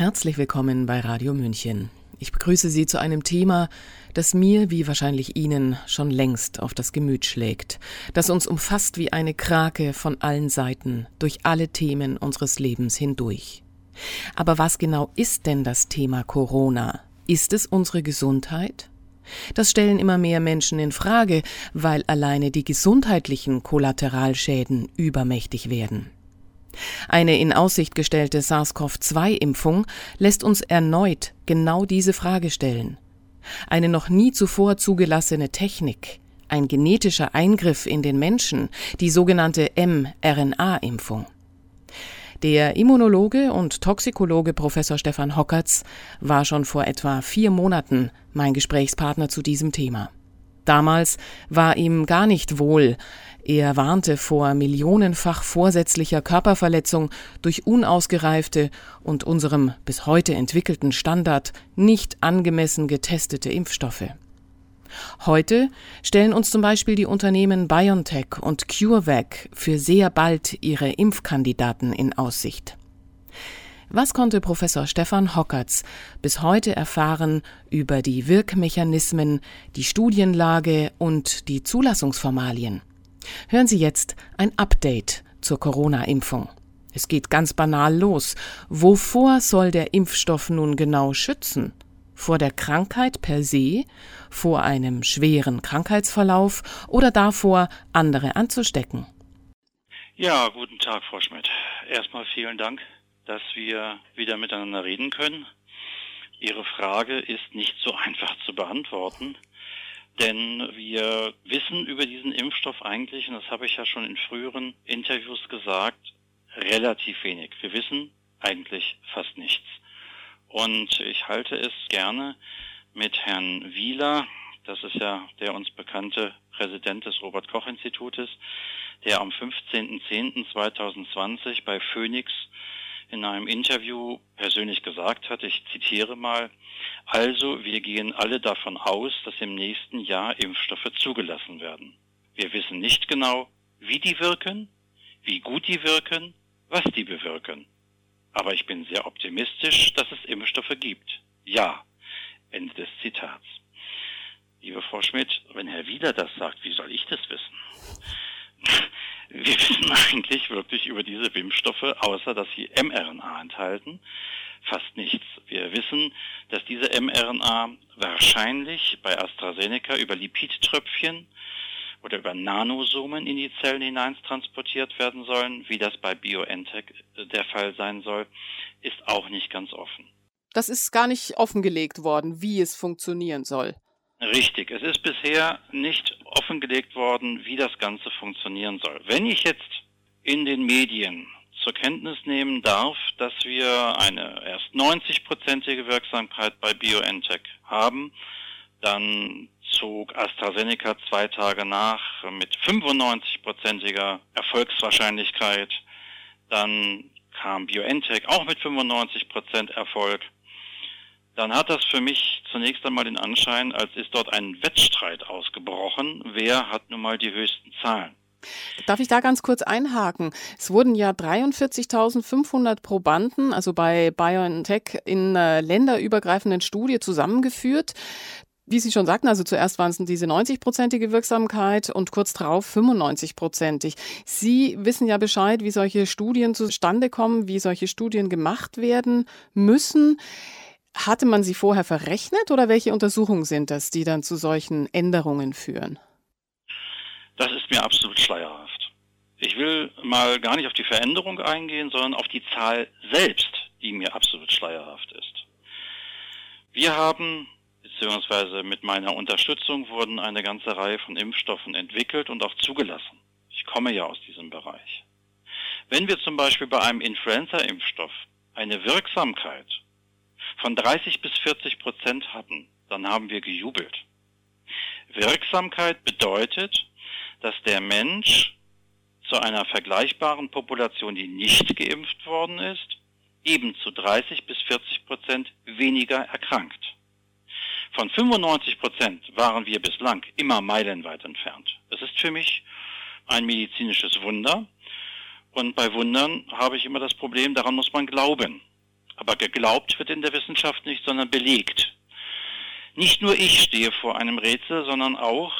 Herzlich willkommen bei Radio München. Ich begrüße Sie zu einem Thema, das mir, wie wahrscheinlich Ihnen, schon längst auf das Gemüt schlägt, das uns umfasst wie eine Krake von allen Seiten, durch alle Themen unseres Lebens hindurch. Aber was genau ist denn das Thema Corona? Ist es unsere Gesundheit? Das stellen immer mehr Menschen in Frage, weil alleine die gesundheitlichen Kollateralschäden übermächtig werden. Eine in Aussicht gestellte SARS-CoV-2-Impfung lässt uns erneut genau diese Frage stellen. Eine noch nie zuvor zugelassene Technik, ein genetischer Eingriff in den Menschen, die sogenannte mRNA-Impfung. Der Immunologe und Toxikologe Professor Stefan Hockertz war schon vor etwa vier Monaten mein Gesprächspartner zu diesem Thema. Damals war ihm gar nicht wohl, er warnte vor millionenfach vorsätzlicher Körperverletzung durch unausgereifte und unserem bis heute entwickelten Standard nicht angemessen getestete Impfstoffe. Heute stellen uns zum Beispiel die Unternehmen BioNTech und CureVac für sehr bald ihre Impfkandidaten in Aussicht. Was konnte Professor Stefan Hockertz bis heute erfahren über die Wirkmechanismen, die Studienlage und die Zulassungsformalien? Hören Sie jetzt ein Update zur Corona-Impfung. Es geht ganz banal los. Wovor soll der Impfstoff nun genau schützen? Vor der Krankheit per se, vor einem schweren Krankheitsverlauf oder davor, andere anzustecken? Ja, guten Tag, Frau Schmidt. Erstmal vielen Dank, dass wir wieder miteinander reden können. Ihre Frage ist nicht so einfach zu beantworten. Denn wir wissen über diesen Impfstoff eigentlich, und das habe ich ja schon in früheren Interviews gesagt, relativ wenig. Wir wissen eigentlich fast nichts. Und ich halte es gerne mit Herrn Wieler, das ist ja der uns bekannte Präsident des Robert Koch Institutes, der am 15.10.2020 bei Phoenix in einem Interview persönlich gesagt hat, ich zitiere mal, also wir gehen alle davon aus, dass im nächsten Jahr Impfstoffe zugelassen werden. Wir wissen nicht genau, wie die wirken, wie gut die wirken, was die bewirken. Aber ich bin sehr optimistisch, dass es Impfstoffe gibt. Ja. Ende des Zitats. Liebe Frau Schmidt, wenn Herr Wieler das sagt, wie soll ich das wissen? Wir wissen eigentlich wirklich über diese Impfstoffe, außer dass sie mRNA enthalten, fast nichts. Wir wissen, dass diese mRNA wahrscheinlich bei AstraZeneca über Lipidtröpfchen oder über Nanosomen in die Zellen hinein transportiert werden sollen. Wie das bei BioNTech der Fall sein soll, ist auch nicht ganz offen. Das ist gar nicht offengelegt worden, wie es funktionieren soll. Richtig, es ist bisher nicht offengelegt worden, wie das Ganze funktionieren soll. Wenn ich jetzt in den Medien zur Kenntnis nehmen darf, dass wir eine erst 90-prozentige Wirksamkeit bei BioNTech haben, dann zog AstraZeneca zwei Tage nach mit 95-prozentiger Erfolgswahrscheinlichkeit. Dann kam BioNTech auch mit 95 Prozent Erfolg dann hat das für mich zunächst einmal den Anschein, als ist dort ein Wettstreit ausgebrochen. Wer hat nun mal die höchsten Zahlen? Darf ich da ganz kurz einhaken? Es wurden ja 43.500 Probanden, also bei BioNTech, in äh, länderübergreifenden Studie zusammengeführt. Wie Sie schon sagten, also zuerst waren es diese 90-prozentige Wirksamkeit und kurz darauf 95-prozentig. Sie wissen ja Bescheid, wie solche Studien zustande kommen, wie solche Studien gemacht werden müssen. Hatte man sie vorher verrechnet oder welche Untersuchungen sind das, die dann zu solchen Änderungen führen? Das ist mir absolut schleierhaft. Ich will mal gar nicht auf die Veränderung eingehen, sondern auf die Zahl selbst, die mir absolut schleierhaft ist. Wir haben, beziehungsweise mit meiner Unterstützung wurden eine ganze Reihe von Impfstoffen entwickelt und auch zugelassen. Ich komme ja aus diesem Bereich. Wenn wir zum Beispiel bei einem Influenza-Impfstoff eine Wirksamkeit von 30 bis 40 Prozent hatten, dann haben wir gejubelt. Wirksamkeit bedeutet, dass der Mensch zu einer vergleichbaren Population, die nicht geimpft worden ist, eben zu 30 bis 40 Prozent weniger erkrankt. Von 95 Prozent waren wir bislang immer meilenweit entfernt. Das ist für mich ein medizinisches Wunder. Und bei Wundern habe ich immer das Problem, daran muss man glauben. Aber geglaubt wird in der Wissenschaft nicht, sondern belegt. Nicht nur ich stehe vor einem Rätsel, sondern auch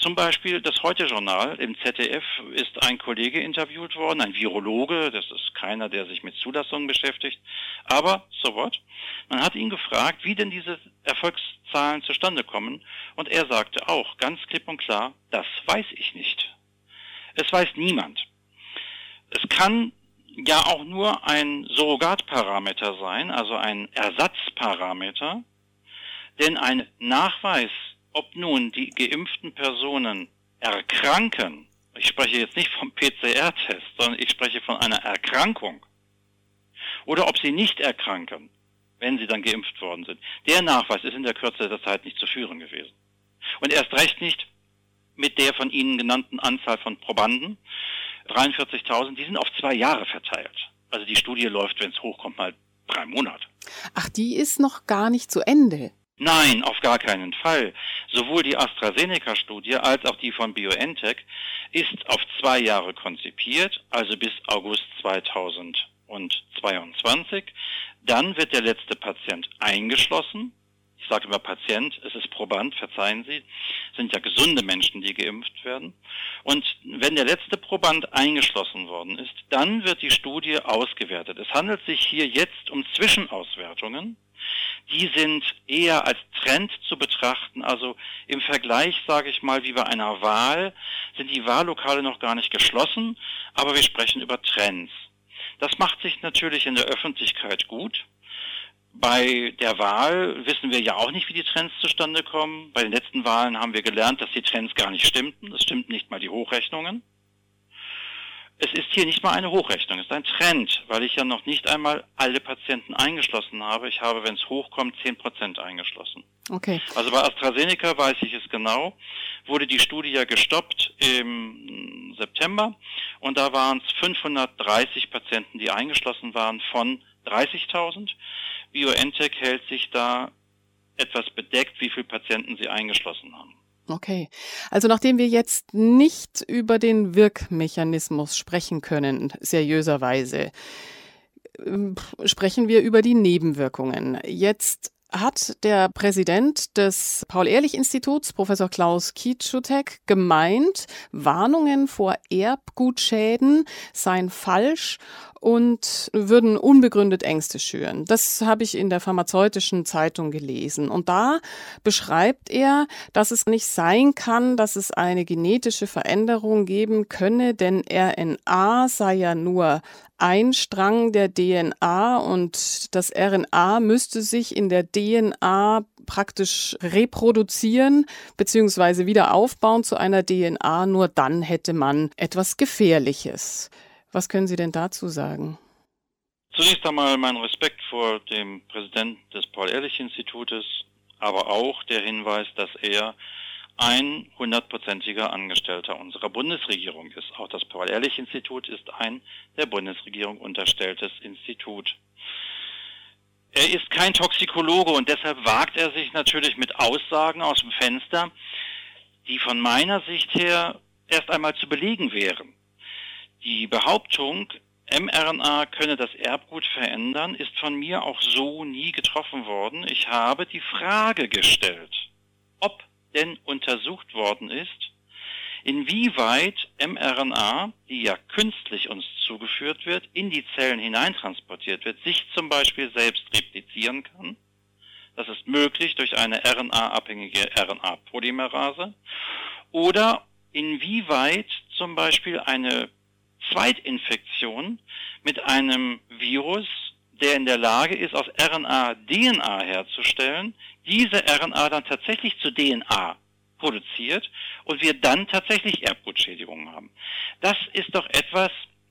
zum Beispiel das Heute-Journal im ZDF ist ein Kollege interviewt worden, ein Virologe, das ist keiner, der sich mit Zulassungen beschäftigt, aber so what. Man hat ihn gefragt, wie denn diese Erfolgszahlen zustande kommen und er sagte auch ganz klipp und klar, das weiß ich nicht. Es weiß niemand. Es kann ja auch nur ein Surrogatparameter sein, also ein Ersatzparameter, denn ein Nachweis ob nun die geimpften Personen erkranken, ich spreche jetzt nicht vom PCR-Test, sondern ich spreche von einer Erkrankung, oder ob sie nicht erkranken, wenn sie dann geimpft worden sind. Der Nachweis ist in der Kürze der Zeit nicht zu führen gewesen. Und erst recht nicht mit der von Ihnen genannten Anzahl von Probanden. 43.000, die sind auf zwei Jahre verteilt. Also die Studie läuft, wenn es hochkommt, mal drei Monate. Ach, die ist noch gar nicht zu Ende. Nein, auf gar keinen Fall. Sowohl die AstraZeneca-Studie als auch die von BioNTech ist auf zwei Jahre konzipiert, also bis August 2022. Dann wird der letzte Patient eingeschlossen. Ich sage immer Patient, es ist Proband, verzeihen Sie, sind ja gesunde Menschen, die geimpft werden. Und wenn der letzte Proband eingeschlossen worden ist, dann wird die Studie ausgewertet. Es handelt sich hier jetzt um Zwischenauswertungen die sind eher als Trend zu betrachten. Also im Vergleich, sage ich mal, wie bei einer Wahl, sind die Wahllokale noch gar nicht geschlossen, aber wir sprechen über Trends. Das macht sich natürlich in der Öffentlichkeit gut. Bei der Wahl wissen wir ja auch nicht, wie die Trends zustande kommen. Bei den letzten Wahlen haben wir gelernt, dass die Trends gar nicht stimmten. Es stimmten nicht mal die Hochrechnungen. Es ist hier nicht mal eine Hochrechnung, es ist ein Trend, weil ich ja noch nicht einmal alle Patienten eingeschlossen habe. Ich habe, wenn es hochkommt, 10 Prozent eingeschlossen. Okay. Also bei AstraZeneca weiß ich es genau, wurde die Studie ja gestoppt im September und da waren es 530 Patienten, die eingeschlossen waren von 30.000. BioNTech hält sich da etwas bedeckt, wie viele Patienten sie eingeschlossen haben. Okay. Also nachdem wir jetzt nicht über den Wirkmechanismus sprechen können, seriöserweise, ähm, sprechen wir über die Nebenwirkungen. Jetzt hat der Präsident des Paul-Ehrlich-Instituts, Professor Klaus Kietschutek, gemeint, Warnungen vor Erbgutschäden seien falsch und würden unbegründet Ängste schüren. Das habe ich in der pharmazeutischen Zeitung gelesen. Und da beschreibt er, dass es nicht sein kann, dass es eine genetische Veränderung geben könne, denn RNA sei ja nur ein Strang der DNA und das RNA müsste sich in der DNA praktisch reproduzieren bzw. wieder aufbauen zu einer DNA. Nur dann hätte man etwas Gefährliches. Was können Sie denn dazu sagen? Zunächst einmal mein Respekt vor dem Präsidenten des Paul-Ehrlich-Institutes, aber auch der Hinweis, dass er ein hundertprozentiger Angestellter unserer Bundesregierung ist. Auch das Paul-Ehrlich-Institut ist ein der Bundesregierung unterstelltes Institut. Er ist kein Toxikologe und deshalb wagt er sich natürlich mit Aussagen aus dem Fenster, die von meiner Sicht her erst einmal zu belegen wären. Die Behauptung, mRNA könne das Erbgut verändern, ist von mir auch so nie getroffen worden. Ich habe die Frage gestellt, ob denn untersucht worden ist, inwieweit mRNA, die ja künstlich uns zugeführt wird, in die Zellen hineintransportiert wird, sich zum Beispiel selbst replizieren kann. Das ist möglich durch eine RNA-abhängige RNA-Polymerase. Oder inwieweit zum Beispiel eine Zweitinfektion mit einem Virus, der in der Lage ist, aus RNA DNA herzustellen, diese RNA dann tatsächlich zu DNA produziert und wir dann tatsächlich Erbgutschädigungen haben. Das ist doch etwas,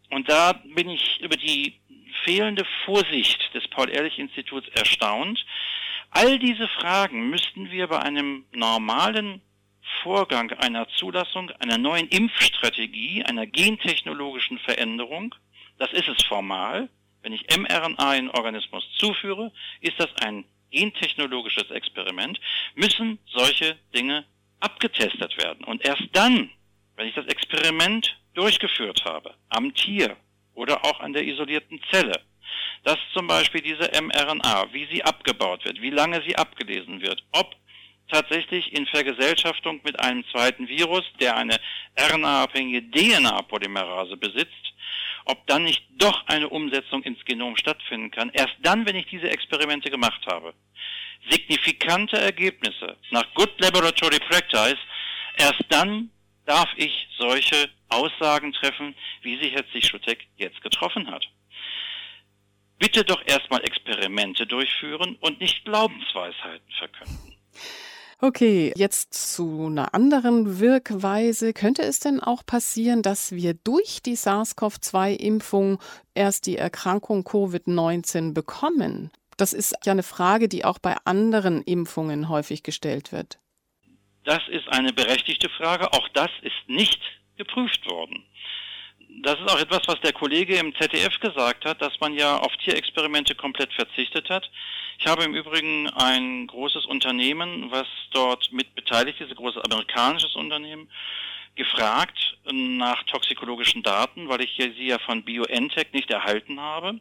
und da bin ich über die fehlende Vorsicht des Paul-Ehrlich-Instituts erstaunt. All diese Fragen müssten wir bei einem normalen Vorgang einer Zulassung einer neuen Impfstrategie, einer gentechnologischen Veränderung, das ist es formal, wenn ich mRNA in Organismus zuführe, ist das ein gentechnologisches Experiment, müssen solche Dinge abgetestet werden. Und erst dann, wenn ich das Experiment durchgeführt habe, am Tier oder auch an der isolierten Zelle, dass zum Beispiel diese mRNA, wie sie abgebaut wird, wie lange sie abgelesen wird, ob tatsächlich in Vergesellschaftung mit einem zweiten Virus, der eine RNA-abhängige DNA-Polymerase besitzt, ob dann nicht doch eine Umsetzung ins Genom stattfinden kann. Erst dann, wenn ich diese Experimente gemacht habe. Signifikante Ergebnisse nach Good Laboratory Practice, erst dann darf ich solche Aussagen treffen, wie sie Herr Zichotek jetzt getroffen hat. Bitte doch erstmal Experimente durchführen und nicht Glaubensweisheiten verkünden. Okay, jetzt zu einer anderen Wirkweise. Könnte es denn auch passieren, dass wir durch die SARS-CoV-2-Impfung erst die Erkrankung Covid-19 bekommen? Das ist ja eine Frage, die auch bei anderen Impfungen häufig gestellt wird. Das ist eine berechtigte Frage. Auch das ist nicht geprüft worden das ist auch etwas, was der Kollege im ZDF gesagt hat, dass man ja auf Tierexperimente komplett verzichtet hat. Ich habe im Übrigen ein großes Unternehmen, was dort mit beteiligt ist, ein großes amerikanisches Unternehmen, gefragt nach toxikologischen Daten, weil ich hier sie ja von BioNTech nicht erhalten habe.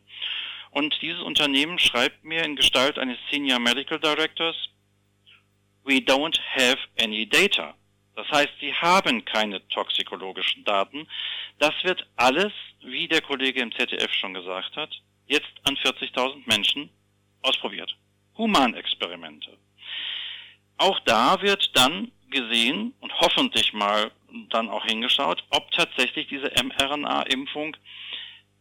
Und dieses Unternehmen schreibt mir in Gestalt eines Senior Medical Directors, we don't have any data. Das heißt, sie haben keine toxikologischen Daten. Das wird alles, wie der Kollege im ZDF schon gesagt hat, jetzt an 40.000 Menschen ausprobiert. Humanexperimente. Auch da wird dann gesehen und hoffentlich mal dann auch hingeschaut, ob tatsächlich diese mRNA-Impfung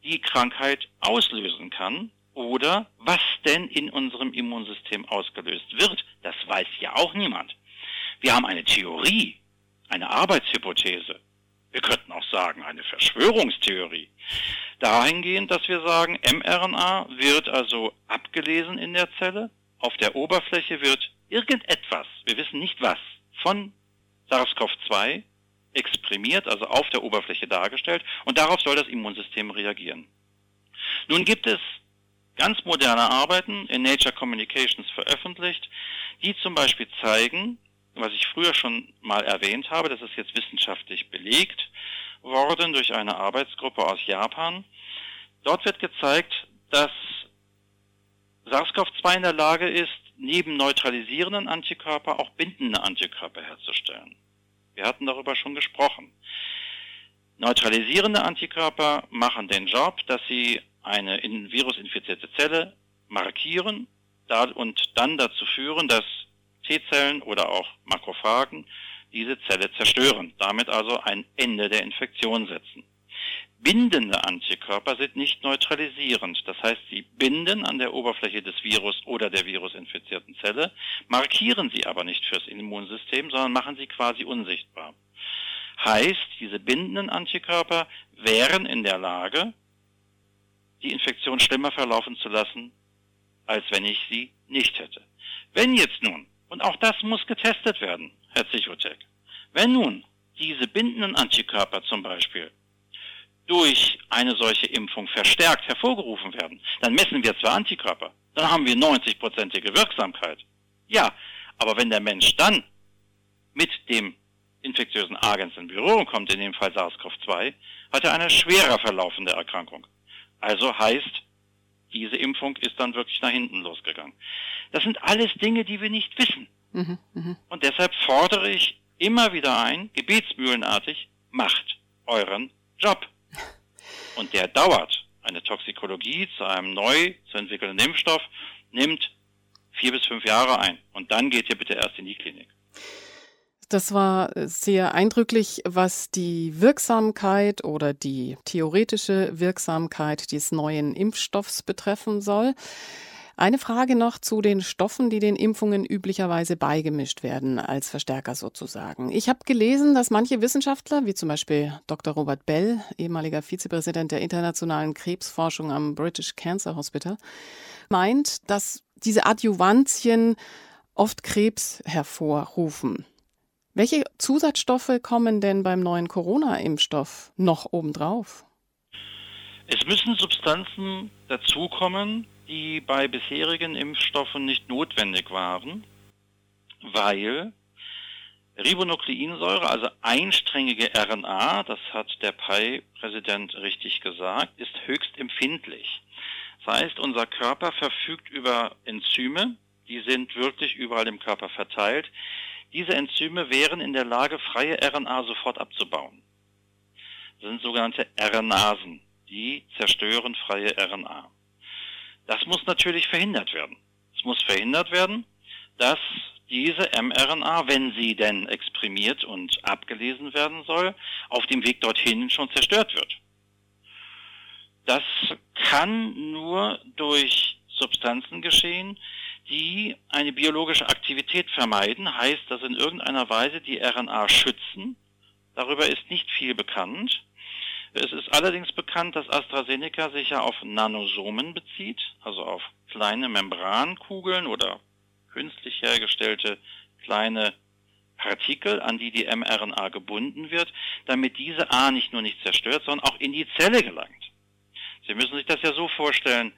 die Krankheit auslösen kann oder was denn in unserem Immunsystem ausgelöst wird. Das weiß ja auch niemand. Wir haben eine Theorie, eine Arbeitshypothese. Wir könnten auch sagen, eine Verschwörungstheorie. Dahingehend, dass wir sagen, mRNA wird also abgelesen in der Zelle. Auf der Oberfläche wird irgendetwas, wir wissen nicht was, von SARS-CoV-2 exprimiert, also auf der Oberfläche dargestellt, und darauf soll das Immunsystem reagieren. Nun gibt es ganz moderne Arbeiten in Nature Communications veröffentlicht, die zum Beispiel zeigen, was ich früher schon mal erwähnt habe, das ist jetzt wissenschaftlich belegt worden durch eine Arbeitsgruppe aus Japan. Dort wird gezeigt, dass SARS-CoV-2 in der Lage ist, neben neutralisierenden Antikörper auch bindende Antikörper herzustellen. Wir hatten darüber schon gesprochen. Neutralisierende Antikörper machen den Job, dass sie eine virusinfizierte Zelle markieren und dann dazu führen, dass T-Zellen oder auch Makrophagen diese Zelle zerstören, damit also ein Ende der Infektion setzen. Bindende Antikörper sind nicht neutralisierend, das heißt, sie binden an der Oberfläche des Virus oder der virusinfizierten Zelle, markieren sie aber nicht fürs Immunsystem, sondern machen sie quasi unsichtbar. Heißt, diese bindenden Antikörper wären in der Lage, die Infektion schlimmer verlaufen zu lassen, als wenn ich sie nicht hätte. Wenn jetzt nun und auch das muss getestet werden, Herr Zichotek. Wenn nun diese bindenden Antikörper zum Beispiel durch eine solche Impfung verstärkt hervorgerufen werden, dann messen wir zwar Antikörper, dann haben wir 90-prozentige Wirksamkeit. Ja, aber wenn der Mensch dann mit dem infektiösen Agens in Berührung kommt, in dem Fall SARS-CoV-2, hat er eine schwerer verlaufende Erkrankung. Also heißt, diese Impfung ist dann wirklich nach hinten losgegangen. Das sind alles Dinge, die wir nicht wissen. Mhm, mh. Und deshalb fordere ich immer wieder ein, gebetsmühlenartig, macht euren Job. Und der dauert. Eine Toxikologie zu einem neu zu entwickelnden Impfstoff nimmt vier bis fünf Jahre ein. Und dann geht ihr bitte erst in die Klinik. Das war sehr eindrücklich, was die Wirksamkeit oder die theoretische Wirksamkeit des neuen Impfstoffs betreffen soll. Eine Frage noch zu den Stoffen, die den Impfungen üblicherweise beigemischt werden, als Verstärker sozusagen. Ich habe gelesen, dass manche Wissenschaftler, wie zum Beispiel Dr. Robert Bell, ehemaliger Vizepräsident der internationalen Krebsforschung am British Cancer Hospital, meint, dass diese Adjuvantien oft Krebs hervorrufen. Welche Zusatzstoffe kommen denn beim neuen Corona-Impfstoff noch obendrauf? Es müssen Substanzen dazukommen, die bei bisherigen Impfstoffen nicht notwendig waren, weil Ribonukleinsäure, also einsträngige RNA, das hat der PAI-Präsident richtig gesagt, ist höchst empfindlich. Das heißt, unser Körper verfügt über Enzyme, die sind wirklich überall im Körper verteilt. Diese Enzyme wären in der Lage, freie RNA sofort abzubauen. Das sind sogenannte RNasen, die zerstören freie RNA. Das muss natürlich verhindert werden. Es muss verhindert werden, dass diese mRNA, wenn sie denn exprimiert und abgelesen werden soll, auf dem Weg dorthin schon zerstört wird. Das kann nur durch Substanzen geschehen, die eine biologische Aktivität vermeiden, heißt, dass in irgendeiner Weise die RNA schützen. Darüber ist nicht viel bekannt. Es ist allerdings bekannt, dass AstraZeneca sich ja auf Nanosomen bezieht, also auf kleine Membrankugeln oder künstlich hergestellte kleine Partikel, an die die mRNA gebunden wird, damit diese A nicht nur nicht zerstört, sondern auch in die Zelle gelangt. Sie müssen sich das ja so vorstellen,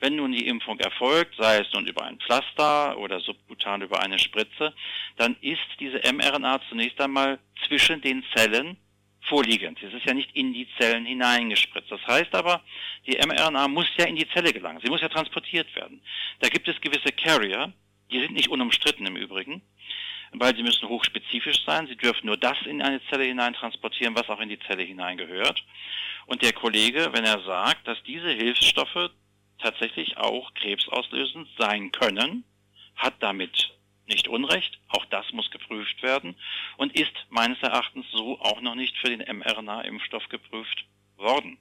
wenn nun die Impfung erfolgt, sei es nun über ein Pflaster oder subkutan über eine Spritze, dann ist diese mRNA zunächst einmal zwischen den Zellen vorliegend. Es ist ja nicht in die Zellen hineingespritzt. Das heißt aber, die mRNA muss ja in die Zelle gelangen. Sie muss ja transportiert werden. Da gibt es gewisse Carrier, die sind nicht unumstritten im Übrigen, weil sie müssen hochspezifisch sein. Sie dürfen nur das in eine Zelle hinein transportieren, was auch in die Zelle hineingehört. Und der Kollege, wenn er sagt, dass diese Hilfsstoffe tatsächlich auch krebsauslösend sein können, hat damit nicht Unrecht. Auch das muss geprüft werden und ist meines Erachtens so auch noch nicht für den mRNA-Impfstoff geprüft worden.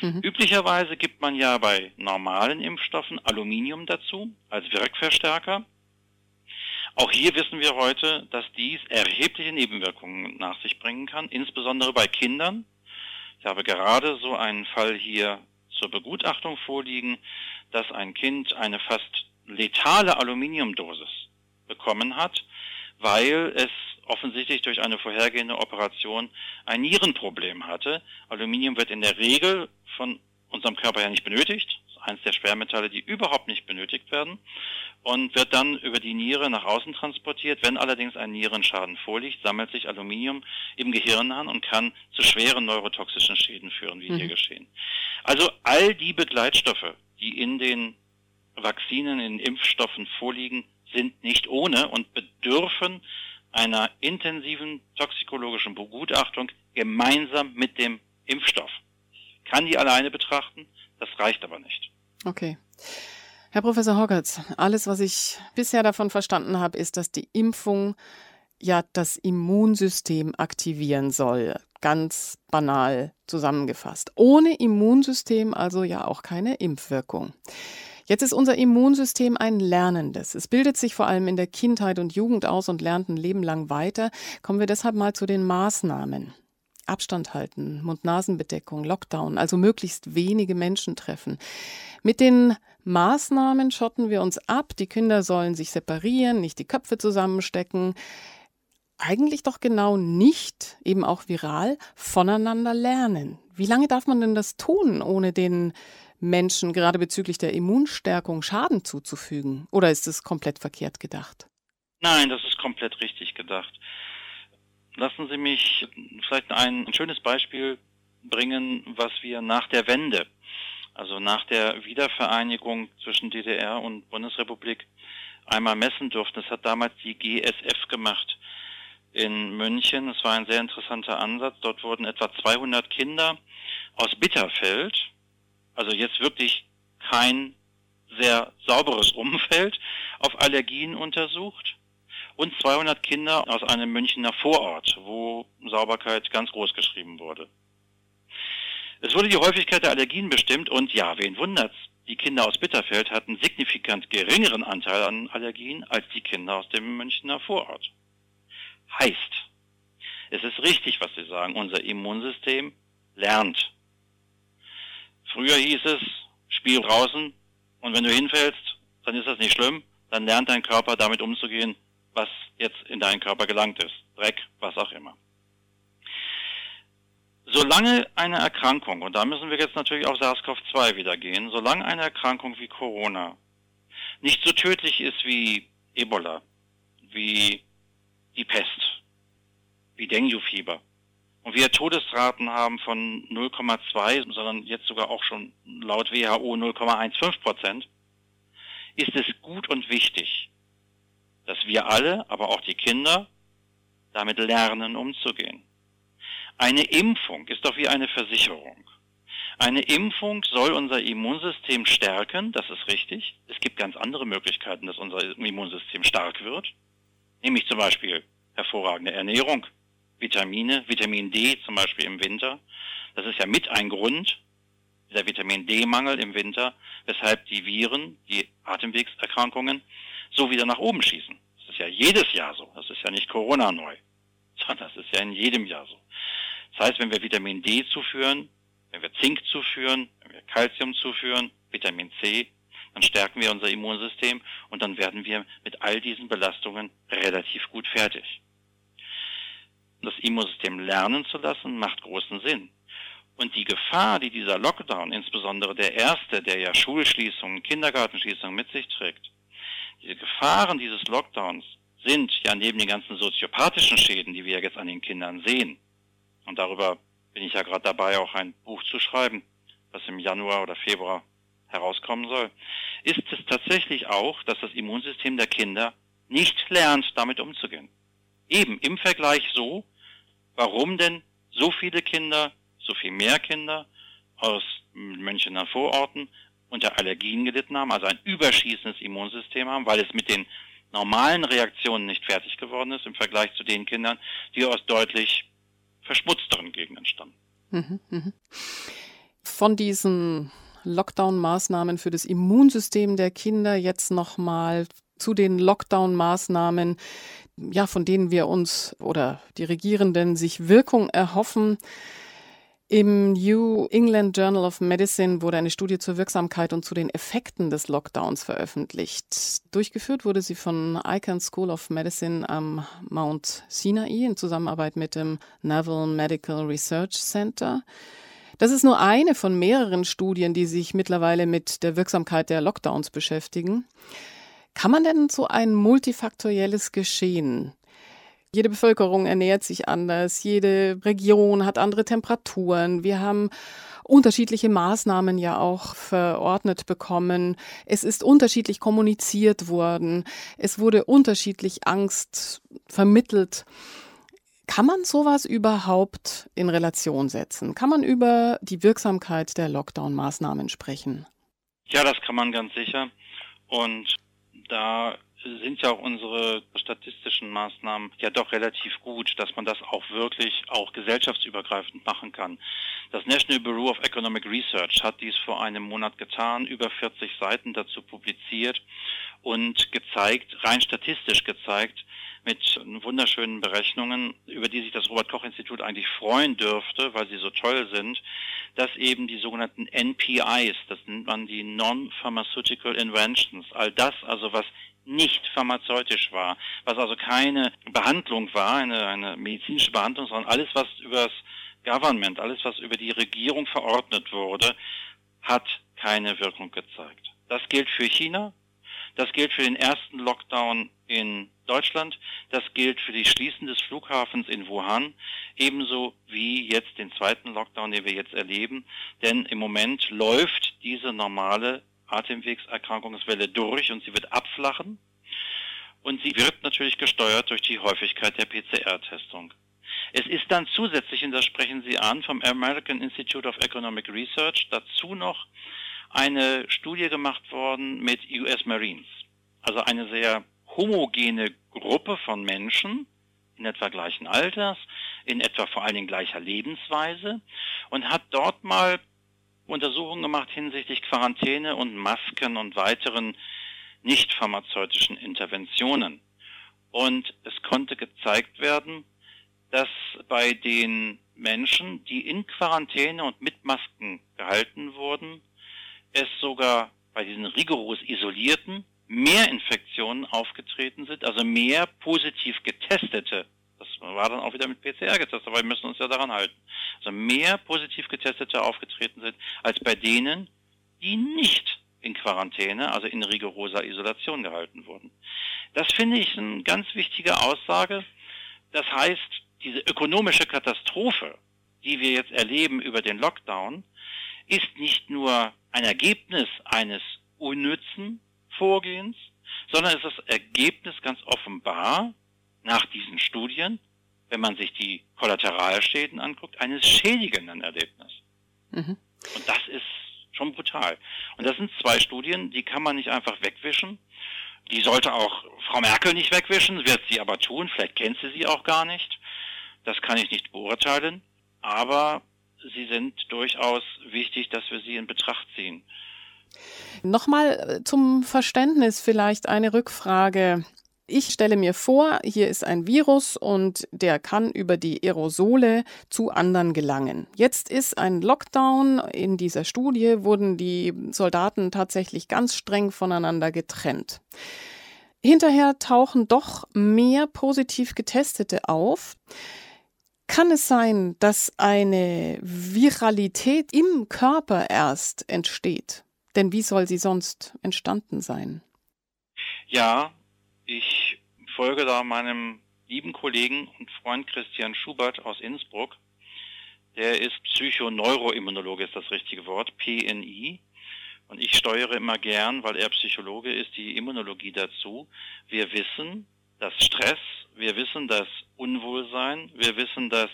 Mhm. Üblicherweise gibt man ja bei normalen Impfstoffen Aluminium dazu als Wirkverstärker. Auch hier wissen wir heute, dass dies erhebliche Nebenwirkungen nach sich bringen kann, insbesondere bei Kindern. Ich habe gerade so einen Fall hier zur Begutachtung vorliegen, dass ein Kind eine fast letale Aluminiumdosis bekommen hat, weil es offensichtlich durch eine vorhergehende Operation ein Nierenproblem hatte. Aluminium wird in der Regel von unserem Körper ja nicht benötigt. Eines der Schwermetalle, die überhaupt nicht benötigt werden und wird dann über die Niere nach außen transportiert. Wenn allerdings ein Nierenschaden vorliegt, sammelt sich Aluminium im Gehirn an und kann zu schweren neurotoxischen Schäden führen, wie mhm. hier geschehen. Also all die Begleitstoffe, die in den Vakzinen, in Impfstoffen vorliegen, sind nicht ohne und bedürfen einer intensiven toxikologischen Begutachtung gemeinsam mit dem Impfstoff. Kann die alleine betrachten, das reicht aber nicht. Okay. Herr Professor Hoggertz, alles, was ich bisher davon verstanden habe, ist, dass die Impfung ja das Immunsystem aktivieren soll. Ganz banal zusammengefasst. Ohne Immunsystem also ja auch keine Impfwirkung. Jetzt ist unser Immunsystem ein lernendes. Es bildet sich vor allem in der Kindheit und Jugend aus und lernt ein Leben lang weiter. Kommen wir deshalb mal zu den Maßnahmen. Abstand halten, Mund-Nasen-Bedeckung, Lockdown, also möglichst wenige Menschen treffen. Mit den Maßnahmen schotten wir uns ab. Die Kinder sollen sich separieren, nicht die Köpfe zusammenstecken. Eigentlich doch genau nicht, eben auch viral, voneinander lernen. Wie lange darf man denn das tun, ohne den Menschen gerade bezüglich der Immunstärkung Schaden zuzufügen? Oder ist es komplett verkehrt gedacht? Nein, das ist komplett richtig gedacht. Lassen Sie mich vielleicht ein schönes Beispiel bringen, was wir nach der Wende, also nach der Wiedervereinigung zwischen DDR und Bundesrepublik, einmal messen durften. Das hat damals die GSF gemacht in München. Es war ein sehr interessanter Ansatz. Dort wurden etwa 200 Kinder aus Bitterfeld, also jetzt wirklich kein sehr sauberes Umfeld, auf Allergien untersucht und 200 Kinder aus einem Münchner Vorort, wo Sauberkeit ganz groß geschrieben wurde. Es wurde die Häufigkeit der Allergien bestimmt und ja, wen wundert's? Die Kinder aus Bitterfeld hatten signifikant geringeren Anteil an Allergien als die Kinder aus dem Münchner Vorort. Heißt, es ist richtig, was Sie sagen, unser Immunsystem lernt. Früher hieß es, spiel draußen und wenn du hinfällst, dann ist das nicht schlimm, dann lernt dein Körper damit umzugehen, was jetzt in deinen Körper gelangt ist. Dreck, was auch immer. Solange eine Erkrankung, und da müssen wir jetzt natürlich auf SARS-CoV-2 wieder gehen, solange eine Erkrankung wie Corona nicht so tödlich ist wie Ebola, wie die Pest, wie Dengue-Fieber und wir Todesraten haben von 0,2, sondern jetzt sogar auch schon laut WHO 0,15 Prozent, ist es gut und wichtig, dass wir alle, aber auch die Kinder, damit lernen umzugehen. Eine Impfung ist doch wie eine Versicherung. Eine Impfung soll unser Immunsystem stärken, das ist richtig. Es gibt ganz andere Möglichkeiten, dass unser Immunsystem stark wird. Nämlich zum Beispiel hervorragende Ernährung, Vitamine, Vitamin D zum Beispiel im Winter. Das ist ja mit ein Grund, der Vitamin D-Mangel im Winter, weshalb die Viren, die Atemwegserkrankungen, so wieder nach oben schießen. Das ist ja jedes Jahr so. Das ist ja nicht Corona neu, sondern das ist ja in jedem Jahr so. Das heißt, wenn wir Vitamin D zuführen, wenn wir Zink zuführen, wenn wir Calcium zuführen, Vitamin C, dann stärken wir unser Immunsystem und dann werden wir mit all diesen Belastungen relativ gut fertig. Das Immunsystem lernen zu lassen, macht großen Sinn. Und die Gefahr, die dieser Lockdown, insbesondere der erste, der ja Schulschließungen, Kindergartenschließungen mit sich trägt, diese Gefahren dieses Lockdowns sind ja neben den ganzen soziopathischen Schäden, die wir jetzt an den Kindern sehen, und darüber bin ich ja gerade dabei, auch ein Buch zu schreiben, was im Januar oder Februar herauskommen soll, ist es tatsächlich auch, dass das Immunsystem der Kinder nicht lernt, damit umzugehen. Eben im Vergleich so, warum denn so viele Kinder, so viel mehr Kinder aus Münchener Vororten unter Allergien gelitten haben, also ein überschießendes Immunsystem haben, weil es mit den normalen Reaktionen nicht fertig geworden ist im Vergleich zu den Kindern, die aus deutlich verschmutzteren Gegenden stammen. Mhm, mhm. Von diesen Lockdown-Maßnahmen für das Immunsystem der Kinder jetzt nochmal zu den Lockdown-Maßnahmen, ja, von denen wir uns oder die Regierenden sich Wirkung erhoffen. Im New England Journal of Medicine wurde eine Studie zur Wirksamkeit und zu den Effekten des Lockdowns veröffentlicht. Durchgeführt wurde sie von Icahn School of Medicine am Mount Sinai in Zusammenarbeit mit dem Naval Medical Research Center. Das ist nur eine von mehreren Studien, die sich mittlerweile mit der Wirksamkeit der Lockdowns beschäftigen. Kann man denn so ein multifaktorielles Geschehen jede Bevölkerung ernährt sich anders, jede Region hat andere Temperaturen. Wir haben unterschiedliche Maßnahmen ja auch verordnet bekommen. Es ist unterschiedlich kommuniziert worden. Es wurde unterschiedlich Angst vermittelt. Kann man sowas überhaupt in Relation setzen? Kann man über die Wirksamkeit der Lockdown-Maßnahmen sprechen? Ja, das kann man ganz sicher. Und da sind ja auch unsere statistischen Maßnahmen ja doch relativ gut, dass man das auch wirklich auch gesellschaftsübergreifend machen kann. Das National Bureau of Economic Research hat dies vor einem Monat getan, über 40 Seiten dazu publiziert und gezeigt, rein statistisch gezeigt, mit wunderschönen Berechnungen, über die sich das Robert Koch Institut eigentlich freuen dürfte, weil sie so toll sind, dass eben die sogenannten NPIs, das nennt man die Non-Pharmaceutical Inventions, all das also, was nicht pharmazeutisch war, was also keine Behandlung war, eine, eine medizinische Behandlung, sondern alles, was über das Government, alles, was über die Regierung verordnet wurde, hat keine Wirkung gezeigt. Das gilt für China, das gilt für den ersten Lockdown in Deutschland, das gilt für die Schließen des Flughafens in Wuhan, ebenso wie jetzt den zweiten Lockdown, den wir jetzt erleben. Denn im Moment läuft diese normale Atemwegserkrankungswelle durch und sie wird abflachen. Und sie wird natürlich gesteuert durch die Häufigkeit der PCR-Testung. Es ist dann zusätzlich, und das sprechen Sie an, vom American Institute of Economic Research dazu noch eine Studie gemacht worden mit US Marines. Also eine sehr homogene Gruppe von Menschen, in etwa gleichen Alters, in etwa vor allen Dingen gleicher Lebensweise und hat dort mal Untersuchungen gemacht hinsichtlich Quarantäne und Masken und weiteren nicht pharmazeutischen Interventionen. Und es konnte gezeigt werden, dass bei den Menschen, die in Quarantäne und mit Masken gehalten wurden, es sogar bei diesen rigoros isolierten mehr Infektionen aufgetreten sind, also mehr positiv getestete war dann auch wieder mit PCR getestet, aber wir müssen uns ja daran halten. Also mehr positiv Getestete aufgetreten sind, als bei denen, die nicht in Quarantäne, also in rigoroser Isolation gehalten wurden. Das finde ich eine ganz wichtige Aussage. Das heißt, diese ökonomische Katastrophe, die wir jetzt erleben über den Lockdown, ist nicht nur ein Ergebnis eines unnützen Vorgehens, sondern ist das Ergebnis ganz offenbar nach diesen Studien, wenn man sich die Kollateralschäden anguckt, eines schädigenden Erlebnisses. Mhm. Und das ist schon brutal. Und das sind zwei Studien, die kann man nicht einfach wegwischen. Die sollte auch Frau Merkel nicht wegwischen, wird sie aber tun. Vielleicht kennt sie sie auch gar nicht. Das kann ich nicht beurteilen. Aber sie sind durchaus wichtig, dass wir sie in Betracht ziehen. Nochmal äh, zum Verständnis vielleicht eine Rückfrage. Ich stelle mir vor, hier ist ein Virus und der kann über die Aerosole zu anderen gelangen. Jetzt ist ein Lockdown. In dieser Studie wurden die Soldaten tatsächlich ganz streng voneinander getrennt. Hinterher tauchen doch mehr positiv Getestete auf. Kann es sein, dass eine Viralität im Körper erst entsteht? Denn wie soll sie sonst entstanden sein? Ja, ich folge da meinem lieben Kollegen und Freund Christian Schubert aus Innsbruck. Der ist Psychoneuroimmunologe, ist das richtige Wort, PNI. Und ich steuere immer gern, weil er Psychologe ist, die Immunologie dazu. Wir wissen, dass Stress, wir wissen, dass Unwohlsein, wir wissen, dass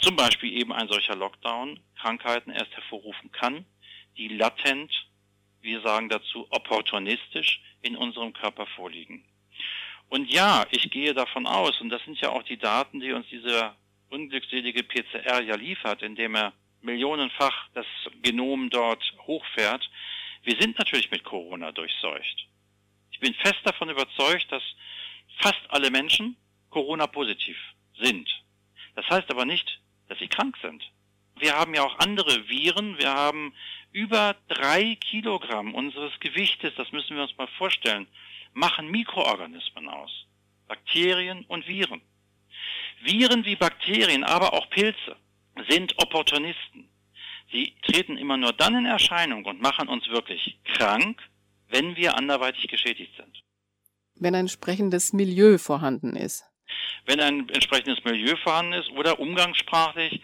zum Beispiel eben ein solcher Lockdown Krankheiten erst hervorrufen kann, die latent, wir sagen dazu opportunistisch in unserem Körper vorliegen. Und ja, ich gehe davon aus, und das sind ja auch die Daten, die uns dieser unglückselige PCR ja liefert, indem er millionenfach das Genom dort hochfährt. Wir sind natürlich mit Corona durchseucht. Ich bin fest davon überzeugt, dass fast alle Menschen Corona-positiv sind. Das heißt aber nicht, dass sie krank sind. Wir haben ja auch andere Viren. Wir haben über drei Kilogramm unseres Gewichtes, das müssen wir uns mal vorstellen, machen Mikroorganismen aus. Bakterien und Viren. Viren wie Bakterien, aber auch Pilze sind Opportunisten. Sie treten immer nur dann in Erscheinung und machen uns wirklich krank, wenn wir anderweitig geschädigt sind. Wenn ein entsprechendes Milieu vorhanden ist. Wenn ein entsprechendes Milieu vorhanden ist oder umgangssprachlich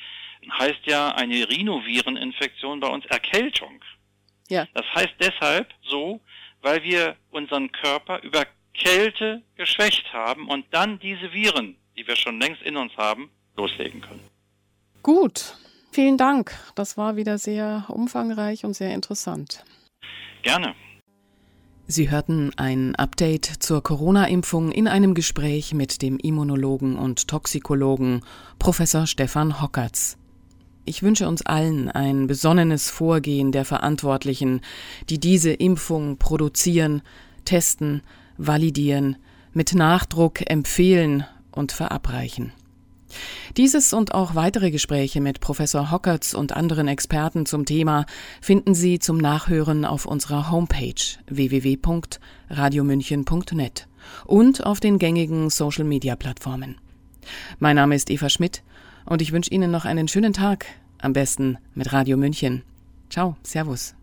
heißt ja eine Rhinovireninfektion bei uns Erkältung. Ja. Das heißt deshalb so, weil wir unseren Körper über Kälte geschwächt haben und dann diese Viren, die wir schon längst in uns haben, loslegen können. Gut, vielen Dank. Das war wieder sehr umfangreich und sehr interessant. Gerne. Sie hörten ein Update zur Corona-Impfung in einem Gespräch mit dem Immunologen und Toxikologen Professor Stefan Hockertz. Ich wünsche uns allen ein besonnenes Vorgehen der Verantwortlichen, die diese Impfung produzieren, testen, validieren, mit Nachdruck empfehlen und verabreichen. Dieses und auch weitere Gespräche mit Professor Hockertz und anderen Experten zum Thema finden Sie zum Nachhören auf unserer Homepage www.radiomünchen.net und auf den gängigen Social-Media-Plattformen. Mein Name ist Eva Schmidt und ich wünsche Ihnen noch einen schönen Tag, am besten mit Radio München. Ciao, Servus.